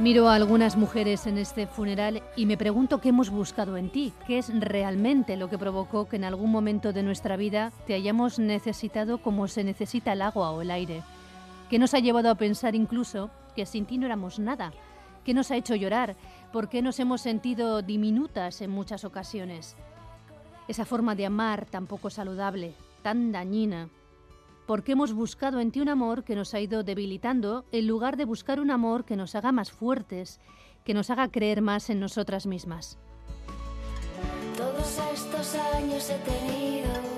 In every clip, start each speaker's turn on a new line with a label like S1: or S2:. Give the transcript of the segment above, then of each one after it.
S1: Miro a algunas mujeres en este funeral y me pregunto qué hemos buscado en ti, qué es realmente lo que provocó que en algún momento de nuestra vida te hayamos necesitado como se necesita el agua o el aire, qué nos ha llevado a pensar incluso que sin ti no éramos nada, qué nos ha hecho llorar, por qué nos hemos sentido diminutas en muchas ocasiones. Esa forma de amar tan poco saludable, tan dañina, porque hemos buscado en ti un amor que nos ha ido debilitando en lugar de buscar un amor que nos haga más fuertes, que nos haga creer más en nosotras mismas.
S2: Todos estos años he tenido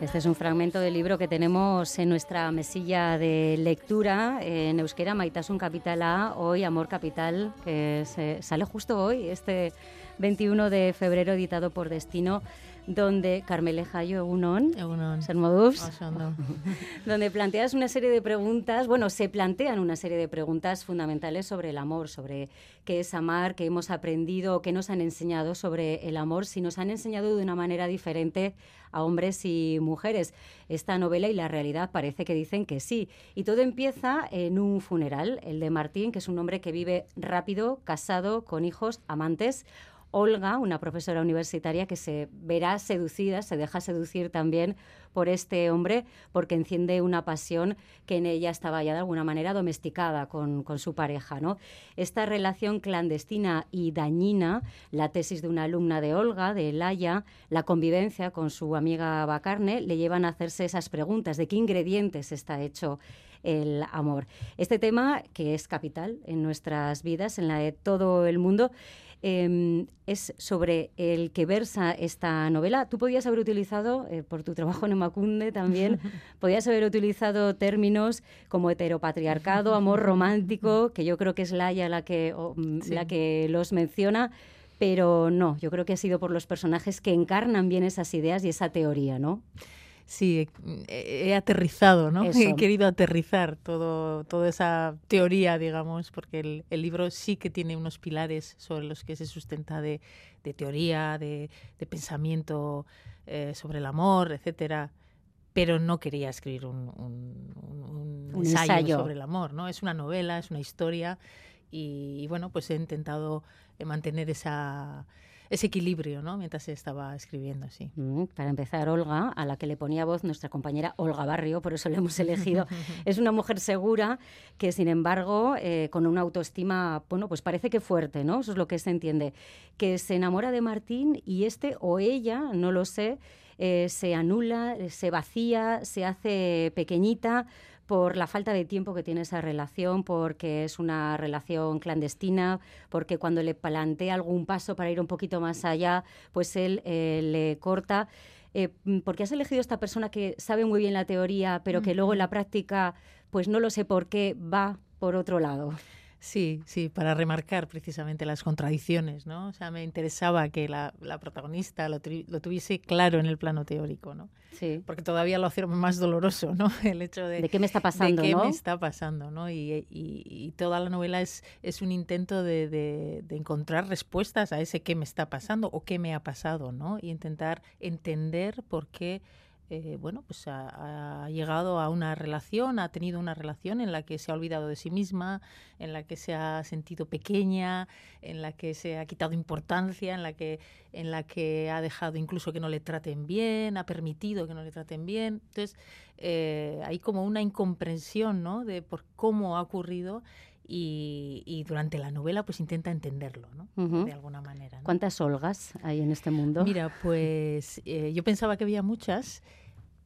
S3: este es un fragmento del libro que tenemos en nuestra mesilla de lectura en euskera, Maitasun Capital A, hoy Amor Capital, que se sale justo hoy, este 21 de febrero, editado por Destino donde Carmeleja yo Egunon,
S4: Egunon.
S3: donde planteas una serie de preguntas, bueno, se plantean una serie de preguntas fundamentales sobre el amor, sobre qué es amar, qué hemos aprendido, qué nos han enseñado sobre el amor, si nos han enseñado de una manera diferente a hombres y mujeres. Esta novela y la realidad parece que dicen que sí. Y todo empieza en un funeral, el de Martín, que es un hombre que vive rápido, casado, con hijos, amantes Olga, una profesora universitaria que se verá seducida, se deja seducir también por este hombre porque enciende una pasión que en ella estaba ya de alguna manera domesticada con, su pareja. ¿no? Esta relación clandestina y dañina, la tesis de una alumna de Olga, de Elaya, la convivencia con su amiga Bacarne, le llevan a hacerse esas preguntas de qué ingredientes está hecho el amor. Este tema, que es capital en nuestras vidas, en la de todo el mundo, Em, es sobre el que versa esta novela. Tú podías haber utilizado, eh, por tu trabajo en Macunde también, podías haber utilizado términos como heteropatriarcado, amor romántico, que yo creo que es Laia la que, mm, la que los menciona pero no, yo creo que ha sido por los personajes que encarnan bien esas ideas y esa teoría, ¿no?
S4: Sí, he, aterrizado, ¿no? He querido aterrizar todo, toda esa teoría, digamos, porque el, libro sí que tiene unos pilares sobre los que se sustenta de, teoría, de, pensamiento eh, sobre el amor, etcétera pero no quería escribir un, ensayo, sobre el amor, ¿no? Es una novela, es una historia y, bueno, pues he intentado mantener esa, ese equilibrio, ¿no? Mientras estaba escribiendo, sí.
S3: Mm, para empezar, Olga, a la que le ponía voz nuestra compañera Olga Barrio, por eso la hemos elegido, es una mujer segura que, sin embargo, eh, con una autoestima, bueno, pues parece que fuerte, ¿no? Eso es lo que se entiende, que se enamora de Martín y este o ella, no lo sé, eh, se anula, se vacía, se hace pequeñita por la falta de tiempo que tiene esa relación, porque es una relación clandestina, porque cuando le plantea algún paso para ir un poquito más allá, pues él eh, le corta. Eh, porque has elegido esta persona que sabe muy bien la teoría, pero que luego en la práctica, pues no lo sé por qué, va por otro lado.
S4: Sí, sí, para remarcar precisamente las contradicciones, ¿no? O sea, me interesaba que la, protagonista lo, tuviese claro en el plano teórico, ¿no?
S3: Sí.
S4: Porque todavía lo hace más doloroso, ¿no? El hecho de...
S3: ¿De qué me está pasando,
S4: de qué me está pasando, ¿no? Y, toda la novela es, es un intento de, de, de, encontrar respuestas a ese qué me está pasando o qué me ha pasado, ¿no? Y intentar entender por qué eh, bueno, pues ha, llegado a una relación, ha tenido una relación en la que se ha olvidado de sí misma, en la que se ha sentido pequeña, en la que se ha quitado importancia, en la que, en la que ha dejado incluso que no le traten bien, ha permitido que no le traten bien. Entonces, eh, hay como una incomprensión ¿no? de por cómo ha ocurrido y, durante la novela pues intenta entenderlo, ¿no? De alguna manera.
S3: ¿Cuántas Olgas hay en este mundo?
S4: Mira, pues eh, yo pensaba que había muchas,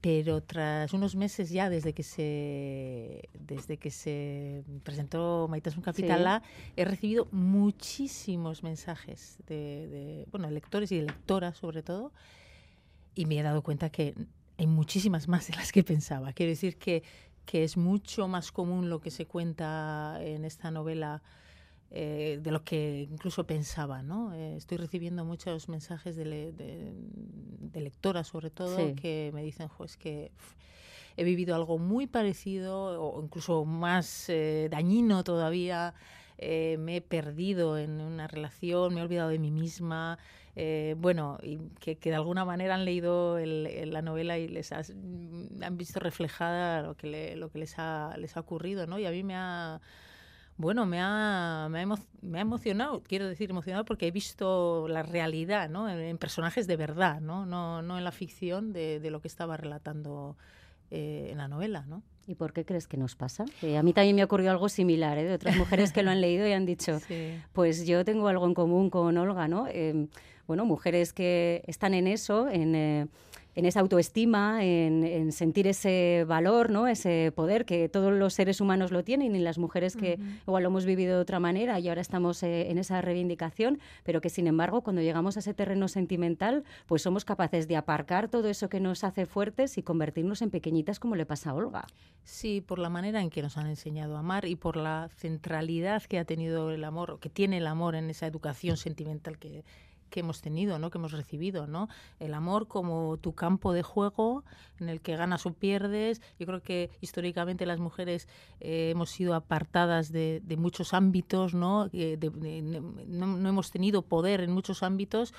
S4: pero tras unos meses ya desde que se desde que se presentó Maitasun Capital he recibido muchísimos mensajes de, de, bueno, lectores y de lectoras sobre todo, y me he dado cuenta que hay muchísimas más de las que pensaba. Quiero decir que que es mucho más común lo que se cuenta en esta novela eh, de lo que incluso pensaba. ¿no? Eh, estoy recibiendo muchos mensajes de, lectoras, sobre todo, que me dicen, pues que he vivido algo muy parecido o incluso más eh, dañino todavía. me he perdido en una relación, me he olvidado de mí misma, eh, bueno, y que, de alguna manera han leído la novela y les han visto reflejada lo que, lo que les, ha, les ha ocurrido, ¿no? Y a mí me ha, bueno, me ha, me ha, emocionado, quiero decir emocionado porque he visto la realidad, ¿no? En, personajes de verdad, ¿no? No, no en la ficción de lo que estaba relatando eh, en la novela, ¿no?
S3: ¿Y por qué crees que nos pasa? a mí también me ha ocurrido algo similar, ¿eh? de otras mujeres que lo han leído y han dicho, pues yo tengo algo en común con Olga, ¿no? Em, bueno, mujeres que están en eso, en... En esa autoestima, en, sentir ese valor, ¿no? ese poder que todos los seres humanos lo tienen y las mujeres que igual lo hemos vivido de otra manera y ahora estamos eh, en esa reivindicación, pero que sin embargo cuando llegamos a ese terreno sentimental, pues somos capaces de aparcar todo eso que nos hace fuertes y convertirnos en pequeñitas como le pasa a Olga.
S4: Sí, por la manera en que nos han enseñado a amar y por la centralidad que ha tenido el amor, que tiene el amor en esa educación sentimental que que hemos tenido, ¿no? que hemos recibido, ¿no? El amor como tu campo de juego en el que ganas o pierdes. Yo creo que históricamente las mujeres eh, hemos sido apartadas de, muchos ámbitos, ¿no? no hemos tenido poder en muchos ámbitos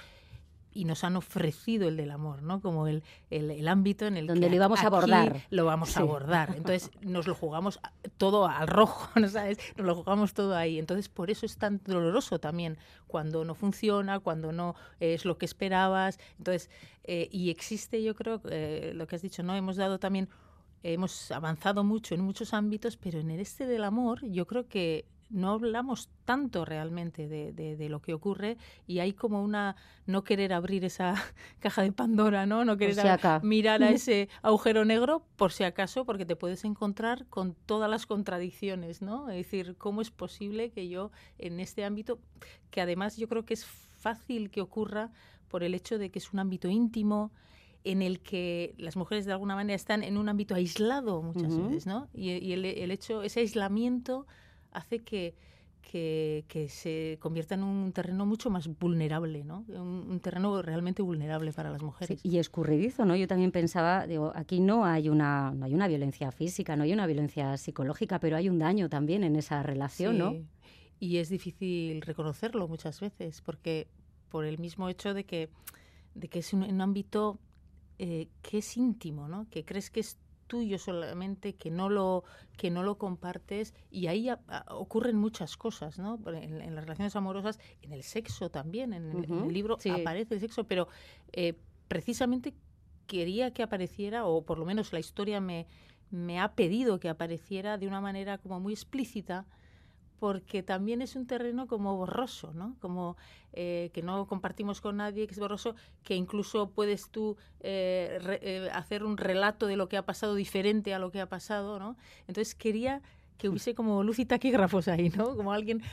S4: y nos han ofrecido el del amor, ¿no? Como el, el, ámbito en el
S3: Donde
S4: que
S3: lo íbamos a abordar.
S4: Lo vamos a abordar. Entonces nos lo jugamos todo al rojo, ¿no sabes? Nos lo jugamos todo ahí. Entonces por eso es tan doloroso también cuando no funciona, cuando no es lo que esperabas. Entonces, eh, y existe, yo creo, eh, lo que has dicho, ¿no? Hemos dado también hemos avanzado mucho en muchos ámbitos, pero en el este del amor yo creo que no hablamos tanto realmente de, de, lo que ocurre y hay como una no querer abrir esa caja de Pandora, ¿no? No querer mirar a ese agujero negro por si acaso, porque te puedes encontrar con todas las contradicciones, ¿no? Es decir, ¿cómo es posible que yo en este ámbito, que además yo creo que es fácil que ocurra por el hecho de que es un ámbito íntimo, en el que las mujeres de alguna manera están en un ámbito aislado muchas veces, ¿no? Y, el, el, hecho, ese aislamiento hace que, que, se convierta en un terreno mucho más vulnerable, ¿no? Un, terreno realmente vulnerable para las mujeres.
S3: y escurridizo, ¿no? Yo también pensaba, digo, aquí no hay una no hay una violencia física, no hay una violencia psicológica, pero hay un daño también en esa relación, ¿no?
S4: Y es difícil reconocerlo muchas veces, porque por el mismo hecho de que de que es un, ámbito eh, que es íntimo, ¿no? Que crees que es tuyo solamente, que no lo, que no lo compartes y ahí ocurren muchas cosas, ¿no? En, las relaciones amorosas, en el sexo también, en, el libro aparece el sexo, pero eh, precisamente quería que apareciera, o por lo menos la historia me, me ha pedido que apareciera de una manera como muy explícita, porque también es un terreno como borroso, ¿no? Como eh, que no compartimos con nadie, que es borroso, que incluso puedes tú eh, eh, hacer un relato de lo que ha pasado diferente a lo que ha pasado, ¿no? Entonces quería que hubiese como luz y taquígrafos ahí, ¿no? Como alguien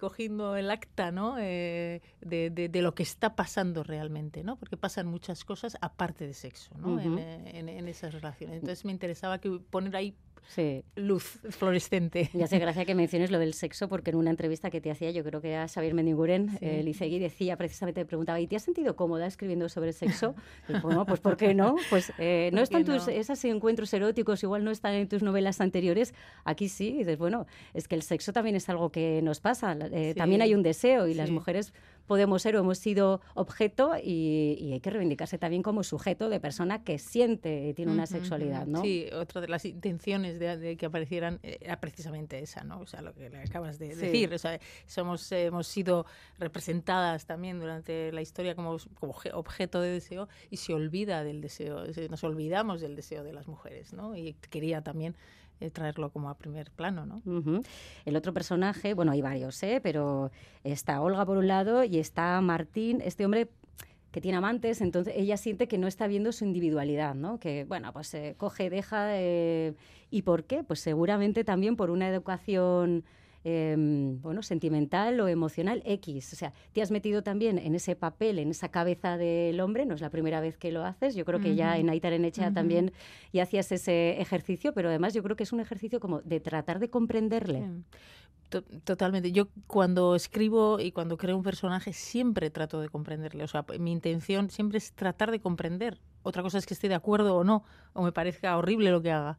S4: cogiendo el acta, ¿no? de, de, lo que está pasando realmente, ¿no? Porque pasan muchas cosas aparte de sexo, ¿no? en, en, esas relaciones. Entonces me interesaba que poner ahí sí. luz fluorescente.
S3: Ya sé, gracias que menciones lo del sexo, porque en una entrevista que te hacía, yo creo que era Xavier Mendiguren, sí. eh, decía precisamente, te preguntaba, ¿y te has sentido cómoda escribiendo sobre el sexo? Y, bueno, pues ¿por qué no? Pues eh, no están tus, esos encuentros eróticos, igual no están en tus novelas anteriores, aquí sí, y dices, bueno, es que el sexo también es algo que nos pasa, eh, también hay un deseo y las mujeres podemos ser o hemos sido objeto y, hay que reivindicarse también como sujeto de persona que siente y tiene una sexualidad, ¿no?
S4: Sí, otra de las intenciones de, que aparecieran eh, era precisamente esa, ¿no? O sea, lo que le acabas de decir, o sea, somos, hemos sido representadas también durante la historia como, como objeto de deseo y se olvida del deseo, nos olvidamos del deseo de las mujeres, ¿no? Y quería también eh, traerlo como a primer plano, ¿no?
S3: El otro personaje, bueno, hay varios, ¿eh? pero está Olga por un lado y está Martín, este hombre que tiene amantes, entonces ella siente que no está viendo su individualidad, ¿no? Que, bueno, pues se coge, deja... Eh, ¿Y por qué? Pues seguramente también por una educación Em, bueno, sentimental o emocional X. O sea, te has metido también en ese papel, en esa cabeza del hombre, no es la primera vez que lo haces, yo creo que ya en Aitar en también ya hacías ese ejercicio, pero además yo creo que es un ejercicio como de tratar de comprenderle.
S4: Totalmente. Yo cuando escribo y cuando creo un personaje siempre trato de comprenderle. O sea, mi intención siempre es tratar de comprender. Otra cosa es que esté de acuerdo o no, o me parezca horrible lo que haga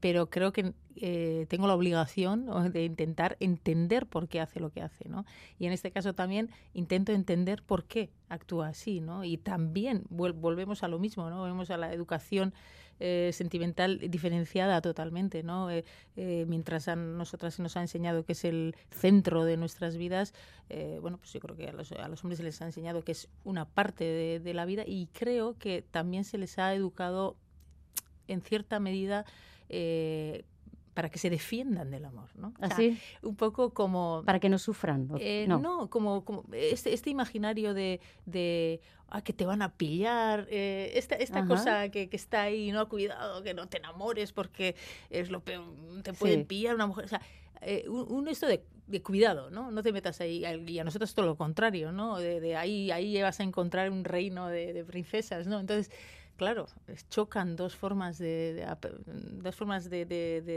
S4: pero creo que eh, tengo la obligación de intentar entender por qué hace lo que hace, ¿no? Y en este caso también intento entender por qué actúa así, ¿no? Y también volvemos a lo mismo, ¿no? Volvemos a la educación eh, sentimental diferenciada totalmente, ¿no? Eh, mientras a nosotras se nos ha enseñado que es el centro de nuestras vidas, bueno, pues yo creo que a los, hombres se les ha enseñado que es una parte de, de la vida y creo que también se les ha educado en cierta medida eh, para que se defiendan del amor, ¿no?
S3: Así.
S4: un poco como...
S3: Para que no sufran.
S4: Eh, no. como, como este, este imaginario de, de ah, que te van a pillar, eh, esta, esta cosa que, que, está ahí, no, cuidado, que no te enamores porque es lo peor, te pueden pillar una mujer. O sea, un, esto de, de, cuidado, ¿no? No te metas ahí. Y a nosotros todo lo contrario, ¿no? De, de ahí, ahí vas a encontrar un reino de, de princesas, ¿no? Entonces claro, chocan dos formas de, dos formas de,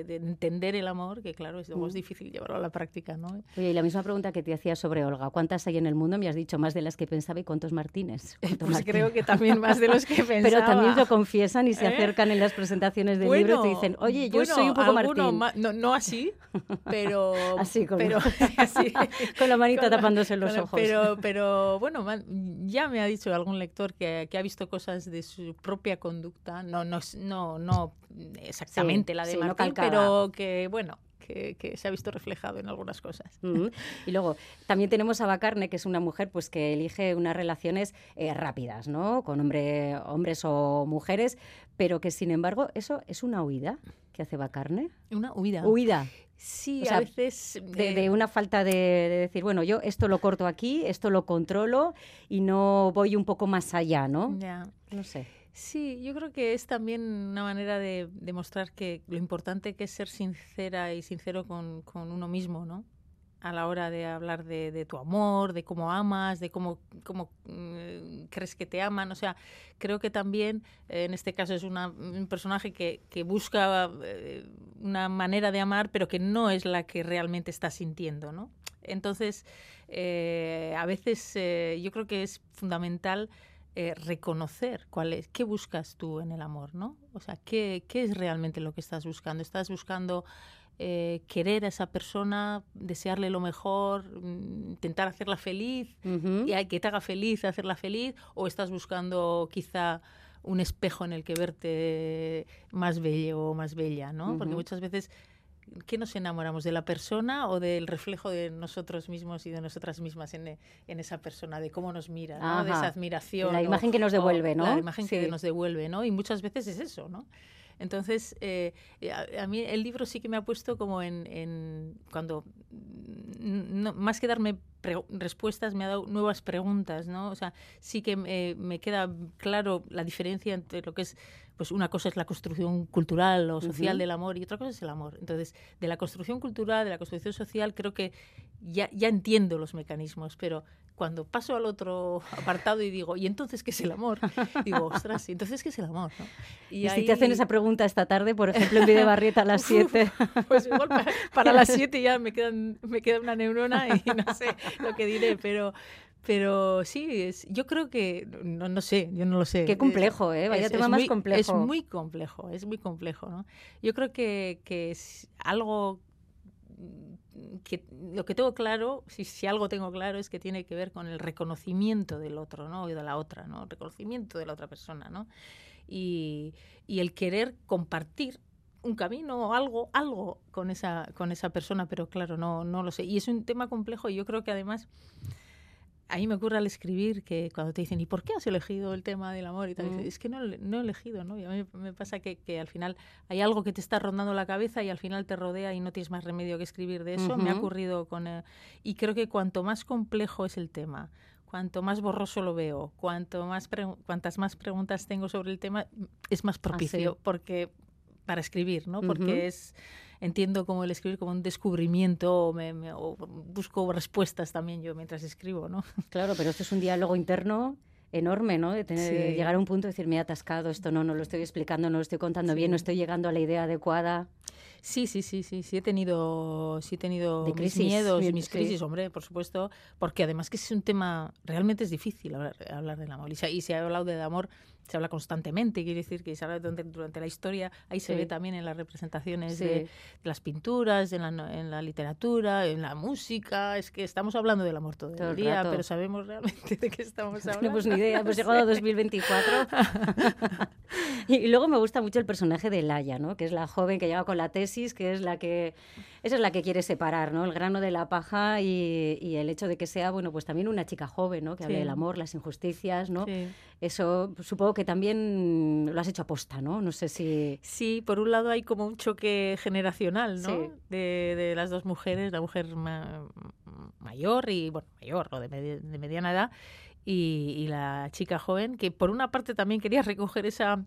S4: entender el amor, que claro, es mm. difícil llevarlo a la práctica, ¿no?
S3: Oye, y la misma pregunta que te hacía sobre Olga, ¿cuántas hay en el mundo? Me has dicho más de las que pensaba y cuántos Martínez.
S4: pues creo que también más de los que pensaba.
S3: Pero también lo confiesan y se ¿Eh? acercan en las presentaciones del libro y te dicen, oye, yo soy un poco Martín.
S4: No, no, así, pero...
S3: así, con, pero, así, con la manita tapándose los ojos.
S4: Pero, pero bueno, ya me ha dicho algún lector que, que ha visto cosas de su propio propia conducta, no, no, no, no exactamente la de Martín, pero que bueno, que, se ha visto reflejado en algunas cosas.
S3: Y luego también tenemos a Bacarne, que es una mujer pues que elige unas relaciones eh, rápidas, ¿no? Con hombre, hombres o mujeres, pero que sin embargo eso es una huida que hace Bacarne.
S4: Una huida.
S3: Huida.
S4: Sí, a veces...
S3: De, una falta de, decir, bueno, yo esto lo corto aquí, esto lo controlo y no voy un poco más allá, ¿no?
S4: Ya.
S3: No sé.
S4: Sí, yo creo que es también una manera de demostrar que lo importante que es ser sincera y sincero con, uno mismo, ¿no? A la hora de hablar de, tu amor, de cómo amas, de cómo, mm, crees que te aman. O sea, creo que también eh, en este caso es un personaje que, busca eh, una manera de amar, pero que no es la que realmente está sintiendo, ¿no? Entonces, eh, a veces yo creo que es fundamental eh, reconocer cuál es, qué buscas tú en el amor, ¿no? O sea, qué, qué es realmente lo que estás buscando. ¿Estás buscando eh, querer a esa persona, desearle lo mejor, mm, intentar hacerla feliz y hay que te haga feliz, hacerla feliz? ¿O estás buscando quizá un espejo en el que verte más bello o más bella, ¿no? Porque muchas veces ¿qué nos enamoramos? ¿De la persona o del reflejo de nosotros mismos y de nosotras mismas en, en esa persona? De cómo nos mira, ¿no? De esa admiración.
S3: La imagen que nos devuelve, ¿no?
S4: La imagen que nos devuelve, ¿no? Y muchas veces es eso, ¿no? Entonces, eh, a, mí el libro sí que me ha puesto como en, cuando, más que darme respuestas, me ha dado nuevas preguntas, ¿no? O sea, sí que me queda claro la diferencia entre lo que es pues una cosa es la construcción cultural o social del amor y otra cosa es el amor. Entonces, de la construcción cultural, de la construcción social, creo que ya, ya entiendo los mecanismos, pero cuando paso al otro apartado y digo, ¿y entonces qué es el amor? Digo, ostras, ¿y entonces qué es el amor?
S3: Y, si te hacen esa pregunta esta tarde, por ejemplo, en de Barrieta a las 7.
S4: pues igual para, las 7 ya me, quedan, me queda una neurona y no sé lo que diré, pero, pero sí, es, yo creo que, no, no sé, yo no lo sé.
S3: Qué complejo, ¿eh? Vaya tema más complejo.
S4: Es muy complejo, es muy complejo, ¿no? Yo creo que, que es algo que lo que tengo claro, si, si, algo tengo claro, es que tiene que ver con el reconocimiento del otro, ¿no? Y de la otra, ¿no? El reconocimiento de la otra persona, ¿no? Y, y el querer compartir un camino o algo, algo con esa, con esa persona, pero claro, no, no lo sé. Y es un tema complejo y yo creo que además a mí me ocurre al escribir que cuando te dicen, ¿y por qué has elegido el tema del amor? Y tal, mm. es que no, no, he elegido, ¿no? Y a mí me pasa que, que, al final hay algo que te está rondando la cabeza y al final te rodea y no tienes más remedio que escribir de eso. Me ha ocurrido con... Eh, y creo que cuanto más complejo es el tema, cuanto más borroso lo veo, cuanto más cuantas más preguntas tengo sobre el tema, es más propicio porque para escribir, ¿no? Porque es entiendo como el escribir como un descubrimiento o, me, busco respuestas también yo mientras escribo, ¿no?
S3: Claro, pero esto es un diálogo interno enorme, ¿no? De, tener, llegar a un punto de decir, me he atascado, esto no, no lo estoy explicando, no lo estoy contando bien, no estoy llegando a la idea adecuada.
S4: Sí, sí, sí, sí, sí he tenido, sí he tenido mis miedos, y mis crisis, hombre, por supuesto, porque además que es un tema, realmente es difícil hablar, hablar del amor. Y se, y se ha hablado del amor se habla constantemente, quiere decir que se habla durante, la historia, ahí se ve también en las representaciones de, las pinturas, en la, en la, literatura, en la música, es que estamos hablando del amor todo, el día, pero sabemos realmente de qué estamos hablando.
S3: No tenemos ni idea, hemos llegado a 2024. y, luego me gusta mucho el personaje de Laia, ¿no? que es la joven que llega con la tesis, que es la que, esa es la que quiere separar, ¿no? el grano de la paja y, y el hecho de que sea, bueno, pues también una chica joven, ¿no? que hable del amor, las injusticias, ¿no? Eso supongo que también lo has hecho aposta, ¿no? No sé si...
S4: Sí, por un lado hay como un choque generacional, ¿no? De, de, las dos mujeres, la mujer mayor y, bueno, mayor o de, de mediana edad y, y, la chica joven, que por una parte también quería recoger esa,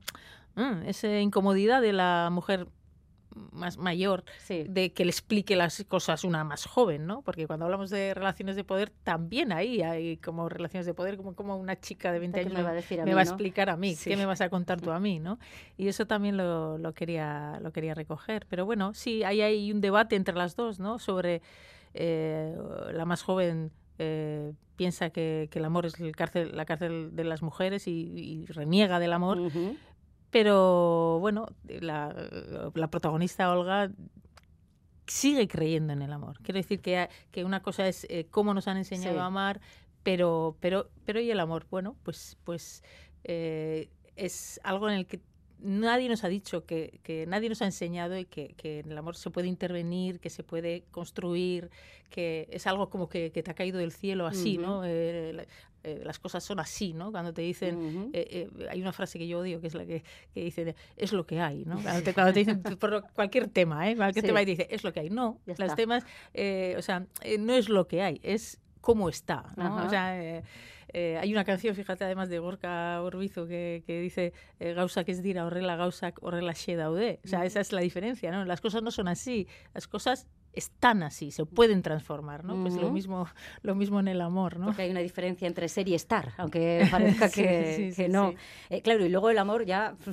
S4: mm, esa incomodidad de la mujer más mayor de que le explique las cosas una más joven, ¿no? Porque cuando hablamos de relaciones de poder, también ahí hay como relaciones de poder, como, como una chica de 20 años me va a, explicar a mí, qué me vas a contar tú a mí, ¿no? Y eso también lo, lo, quería, lo quería recoger. Pero bueno, sí, ahí hay un debate entre las dos, ¿no? Sobre eh, la más joven eh, piensa que, que, el amor es el cárcel, la cárcel de las mujeres y, reniega del amor, pero bueno, la, la, protagonista Olga sigue creyendo en el amor. Quiero decir que, que una cosa es eh, cómo nos han enseñado a amar, pero, pero, pero y el amor, bueno, pues, pues eh, es algo en el que nadie nos ha dicho, que, que nadie nos ha enseñado y que, que, en el amor se puede intervenir, que se puede construir, que es algo como que, que te ha caído del cielo así, ¿no? Eh, eh, las cosas son así, ¿no? Cuando te dicen, eh, hay una frase que yo odio, que es la que, que dice, es lo que hay, ¿no? Cuando te, dicen por cualquier tema, ¿eh? Cualquier tema y dice, es lo que hay. No, los temas, o sea, no es lo que hay, es cómo está, ¿no? O sea, eh, hay una canción, fíjate, además de Gorka Orbizo, que, que dice eh, que es dira horrela gauzak horrela xe daude. O sea, esa es la diferencia, ¿no? Las cosas no son así, las cosas están así, se pueden transformar, ¿no? Pues lo mismo, lo mismo en el amor, ¿no?
S3: Porque hay una diferencia entre ser y estar, aunque parezca que, que no. Eh, claro, y luego el amor ya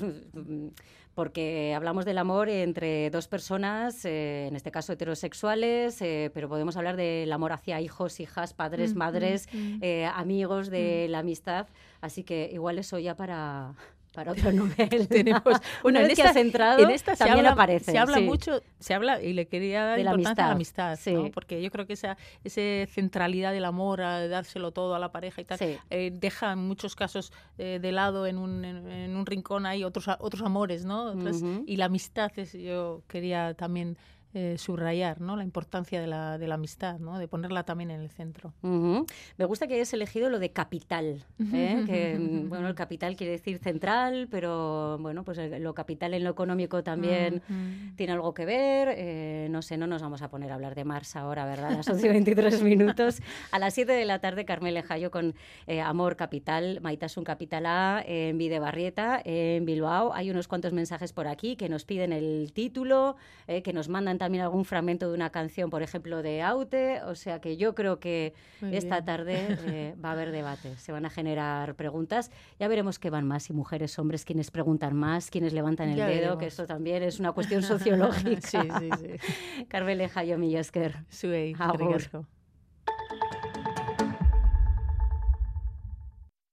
S3: porque hablamos del amor entre dos personas, eh, en este caso heterosexuales, eh, pero podemos hablar del amor hacia hijos, hijas, padres, mm, madres, mm, mm. Eh, amigos, de la amistad. Así que igual eso ya para, para otro nivel. Tenemos, una vez que has entrado, en esta también
S4: habla,
S3: aparece.
S4: Se habla mucho, se habla, y le quería dar de la importancia amistad, a la amistad, ¿no? porque yo creo que esa, esa centralidad del amor, a dárselo todo a la pareja y tal, eh, deja en muchos casos eh, de lado en un, en, un rincón hay otros, otros amores, ¿no? Y la amistad, es, yo quería también eh, subrayar ¿no? la importancia de la, de la amistad, ¿no? de ponerla también en el centro.
S3: Me gusta que hayas elegido lo de capital, ¿eh? que bueno, el capital quiere decir central, pero bueno, pues lo capital en lo económico también tiene algo que ver. Eh, no sé, no nos vamos a poner a hablar de Mars ahora, ¿verdad? A las 11 y 23 minutos. A las 7 de la tarde, Carmel Lejayo con Amor Capital, Maitasun Capital A en Videbarrieta, en Bilbao. Hay unos cuantos mensajes por aquí que nos piden el título, que nos mandan también algún fragmento de una canción, por ejemplo, de Aute. O sea que yo creo que esta tarde eh, va a haber debate. Se van a generar preguntas. Ya veremos qué van más, si mujeres, hombres, quienes preguntan más, quienes levantan el dedo, que esto también es una cuestión sociológica. sí, sí, sí. Carmele Jaio Millesker.
S4: Zuei, Agur.